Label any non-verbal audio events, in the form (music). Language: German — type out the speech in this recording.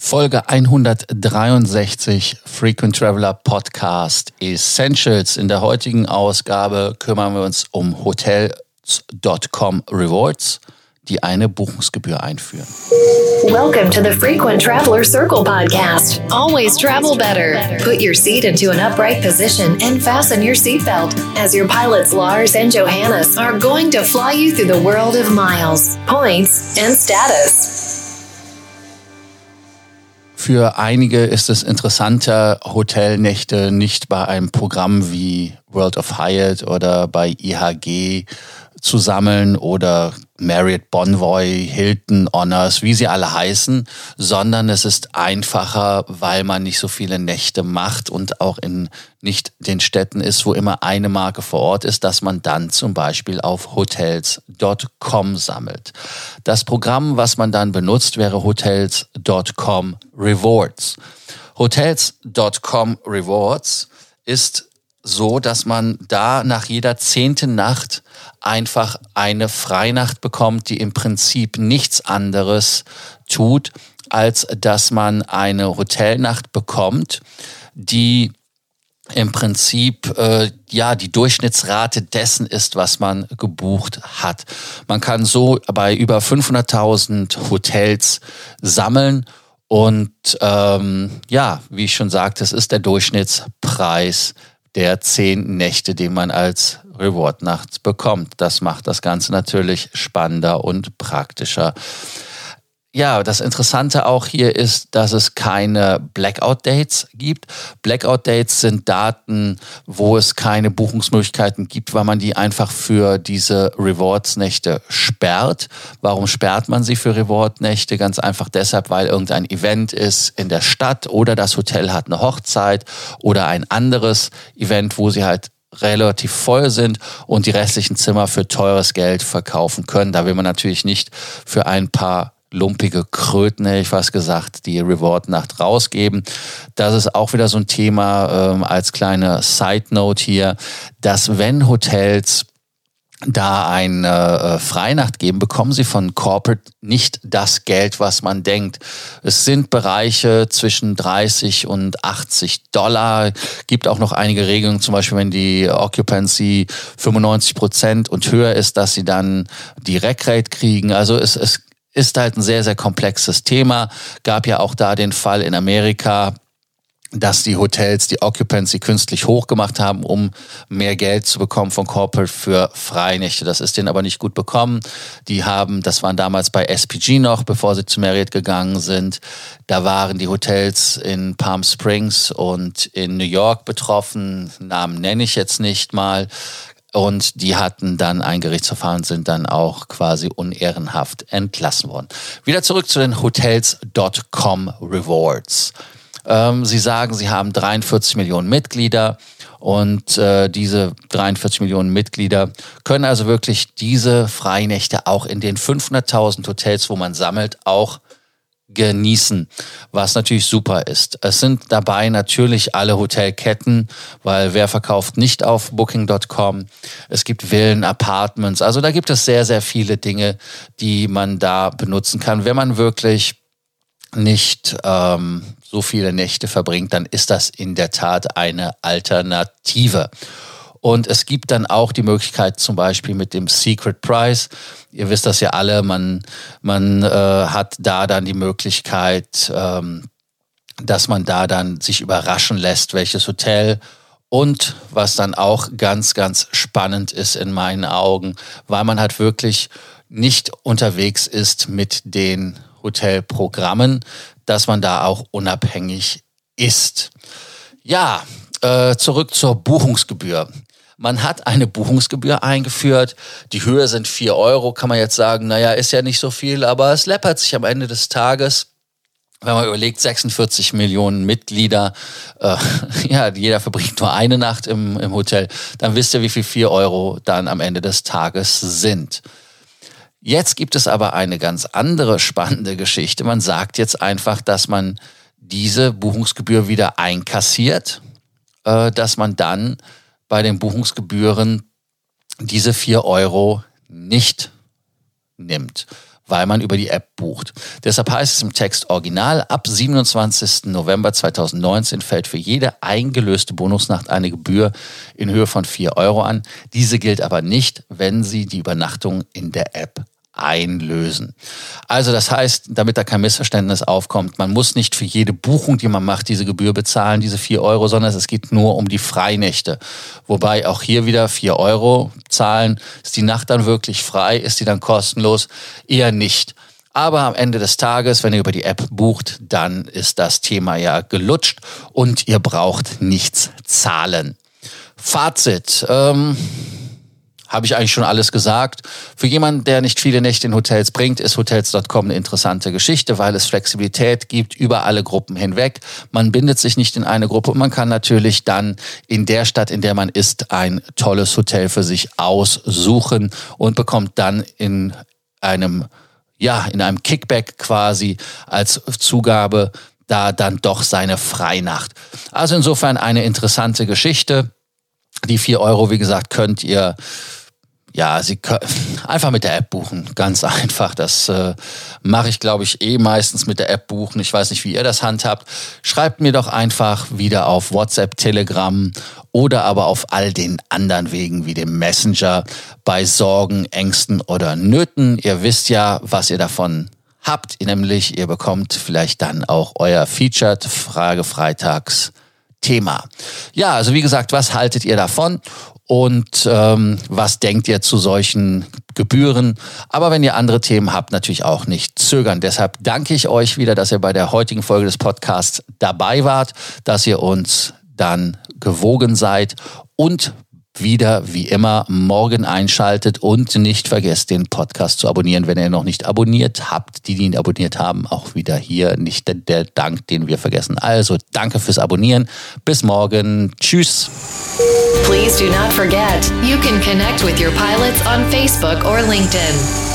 Folge 163 Frequent Traveler Podcast Essentials. In der heutigen Ausgabe kümmern wir uns um Hotels.com Rewards, die eine Buchungsgebühr einführen. Welcome to the Frequent Traveler Circle podcast. Always travel better. Put your seat into an upright position and fasten your seatbelt as your pilots Lars and Johannes are going to fly you through the world of miles, points, and status. Für einige ist es interessanter, Hotelnächte nicht bei einem Programm wie World of Hyatt oder bei IHG zu sammeln oder Marriott Bonvoy, Hilton Honors, wie sie alle heißen, sondern es ist einfacher, weil man nicht so viele Nächte macht und auch in nicht den Städten ist, wo immer eine Marke vor Ort ist, dass man dann zum Beispiel auf hotels.com sammelt. Das Programm, was man dann benutzt, wäre hotels.com Rewards. Hotels.com Rewards ist so, dass man da nach jeder zehnten Nacht einfach eine Freinacht bekommt, die im Prinzip nichts anderes tut, als dass man eine Hotelnacht bekommt, die im Prinzip äh, ja die Durchschnittsrate dessen ist, was man gebucht hat. Man kann so bei über 500.000 Hotels sammeln und ähm, ja, wie ich schon sagte, es ist der Durchschnittspreis der zehn Nächte, die man als Reward nachts bekommt. Das macht das Ganze natürlich spannender und praktischer. Ja, das Interessante auch hier ist, dass es keine Blackout-Dates gibt. Blackout-Dates sind Daten, wo es keine Buchungsmöglichkeiten gibt, weil man die einfach für diese Rewards-Nächte sperrt. Warum sperrt man sie für Reward-Nächte? Ganz einfach deshalb, weil irgendein Event ist in der Stadt oder das Hotel hat eine Hochzeit oder ein anderes Event, wo sie halt relativ voll sind und die restlichen Zimmer für teures Geld verkaufen können. Da will man natürlich nicht für ein paar lumpige Kröten, hätte ich fast gesagt, die Reward-Nacht rausgeben. Das ist auch wieder so ein Thema ähm, als kleine Side-Note hier, dass wenn Hotels da eine äh, Freinacht geben, bekommen sie von Corporate nicht das Geld, was man denkt. Es sind Bereiche zwischen 30 und 80 Dollar. Gibt auch noch einige Regelungen, zum Beispiel wenn die Occupancy 95 Prozent und höher ist, dass sie dann die Rec-Rate kriegen. Also es, es ist halt ein sehr, sehr komplexes Thema. Gab ja auch da den Fall in Amerika, dass die Hotels die Occupancy künstlich hochgemacht haben, um mehr Geld zu bekommen von Corporate für Freinächte. Das ist denen aber nicht gut bekommen. Die haben, das waren damals bei SPG noch, bevor sie zu Marriott gegangen sind. Da waren die Hotels in Palm Springs und in New York betroffen. Namen nenne ich jetzt nicht mal. Und die hatten dann ein Gerichtsverfahren, sind dann auch quasi unehrenhaft entlassen worden. Wieder zurück zu den Hotels.com Rewards. Ähm, sie sagen, sie haben 43 Millionen Mitglieder und äh, diese 43 Millionen Mitglieder können also wirklich diese Freinächte auch in den 500.000 Hotels, wo man sammelt, auch genießen, was natürlich super ist. Es sind dabei natürlich alle Hotelketten, weil wer verkauft nicht auf Booking.com? Es gibt Villen, Apartments, also da gibt es sehr, sehr viele Dinge, die man da benutzen kann. Wenn man wirklich nicht ähm, so viele Nächte verbringt, dann ist das in der Tat eine Alternative. Und es gibt dann auch die Möglichkeit, zum Beispiel mit dem Secret Price, ihr wisst das ja alle, man, man äh, hat da dann die Möglichkeit, ähm, dass man da dann sich überraschen lässt, welches Hotel und was dann auch ganz, ganz spannend ist in meinen Augen, weil man halt wirklich nicht unterwegs ist mit den Hotelprogrammen, dass man da auch unabhängig ist. Ja, äh, zurück zur Buchungsgebühr. Man hat eine Buchungsgebühr eingeführt. Die Höhe sind vier Euro. Kann man jetzt sagen, naja, ist ja nicht so viel, aber es läppert sich am Ende des Tages. Wenn man überlegt, 46 Millionen Mitglieder, äh, (laughs) ja, jeder verbringt nur eine Nacht im, im Hotel, dann wisst ihr, wie viel vier Euro dann am Ende des Tages sind. Jetzt gibt es aber eine ganz andere spannende Geschichte. Man sagt jetzt einfach, dass man diese Buchungsgebühr wieder einkassiert, dass man dann bei den Buchungsgebühren diese vier Euro nicht nimmt. weil man über die App bucht. Deshalb heißt es im Text original, ab 27. November 2019 fällt für jede eingelöste Bonusnacht eine Gebühr in Höhe von 4 Euro an. Diese gilt aber nicht, wenn Sie die Übernachtung in der App einlösen. Also das heißt, damit da kein Missverständnis aufkommt, man muss nicht für jede Buchung, die man macht, diese Gebühr bezahlen, diese vier Euro, sondern es geht nur um die Freinächte. Wobei auch hier wieder vier Euro zahlen. Ist die Nacht dann wirklich frei? Ist die dann kostenlos? Eher nicht. Aber am Ende des Tages, wenn ihr über die App bucht, dann ist das Thema ja gelutscht und ihr braucht nichts zahlen. Fazit. Ähm habe ich eigentlich schon alles gesagt. Für jemanden, der nicht viele Nächte in Hotels bringt, ist Hotels.com eine interessante Geschichte, weil es Flexibilität gibt über alle Gruppen hinweg. Man bindet sich nicht in eine Gruppe und man kann natürlich dann in der Stadt, in der man ist, ein tolles Hotel für sich aussuchen und bekommt dann in einem, ja, in einem Kickback quasi als Zugabe da dann doch seine Freinacht. Also insofern eine interessante Geschichte. Die vier Euro, wie gesagt, könnt ihr ja, Sie können einfach mit der App buchen. Ganz (laughs) einfach. Das äh, mache ich, glaube ich, eh meistens mit der App buchen. Ich weiß nicht, wie ihr das handhabt. Schreibt mir doch einfach wieder auf WhatsApp, Telegram oder aber auf all den anderen Wegen wie dem Messenger bei Sorgen, Ängsten oder Nöten. Ihr wisst ja, was ihr davon habt, nämlich ihr bekommt vielleicht dann auch euer Featured Frage Freitags Thema. Ja, also wie gesagt, was haltet ihr davon? Und ähm, was denkt ihr zu solchen Gebühren. Aber wenn ihr andere Themen habt, natürlich auch nicht zögern. Deshalb danke ich euch wieder, dass ihr bei der heutigen Folge des Podcasts dabei wart, dass ihr uns dann gewogen seid und wieder wie immer morgen einschaltet und nicht vergesst, den Podcast zu abonnieren, wenn ihr noch nicht abonniert habt. Die, die ihn abonniert haben, auch wieder hier nicht der Dank, den wir vergessen. Also danke fürs Abonnieren. Bis morgen. Tschüss. Please do not forget, you can connect with your pilots on Facebook or LinkedIn.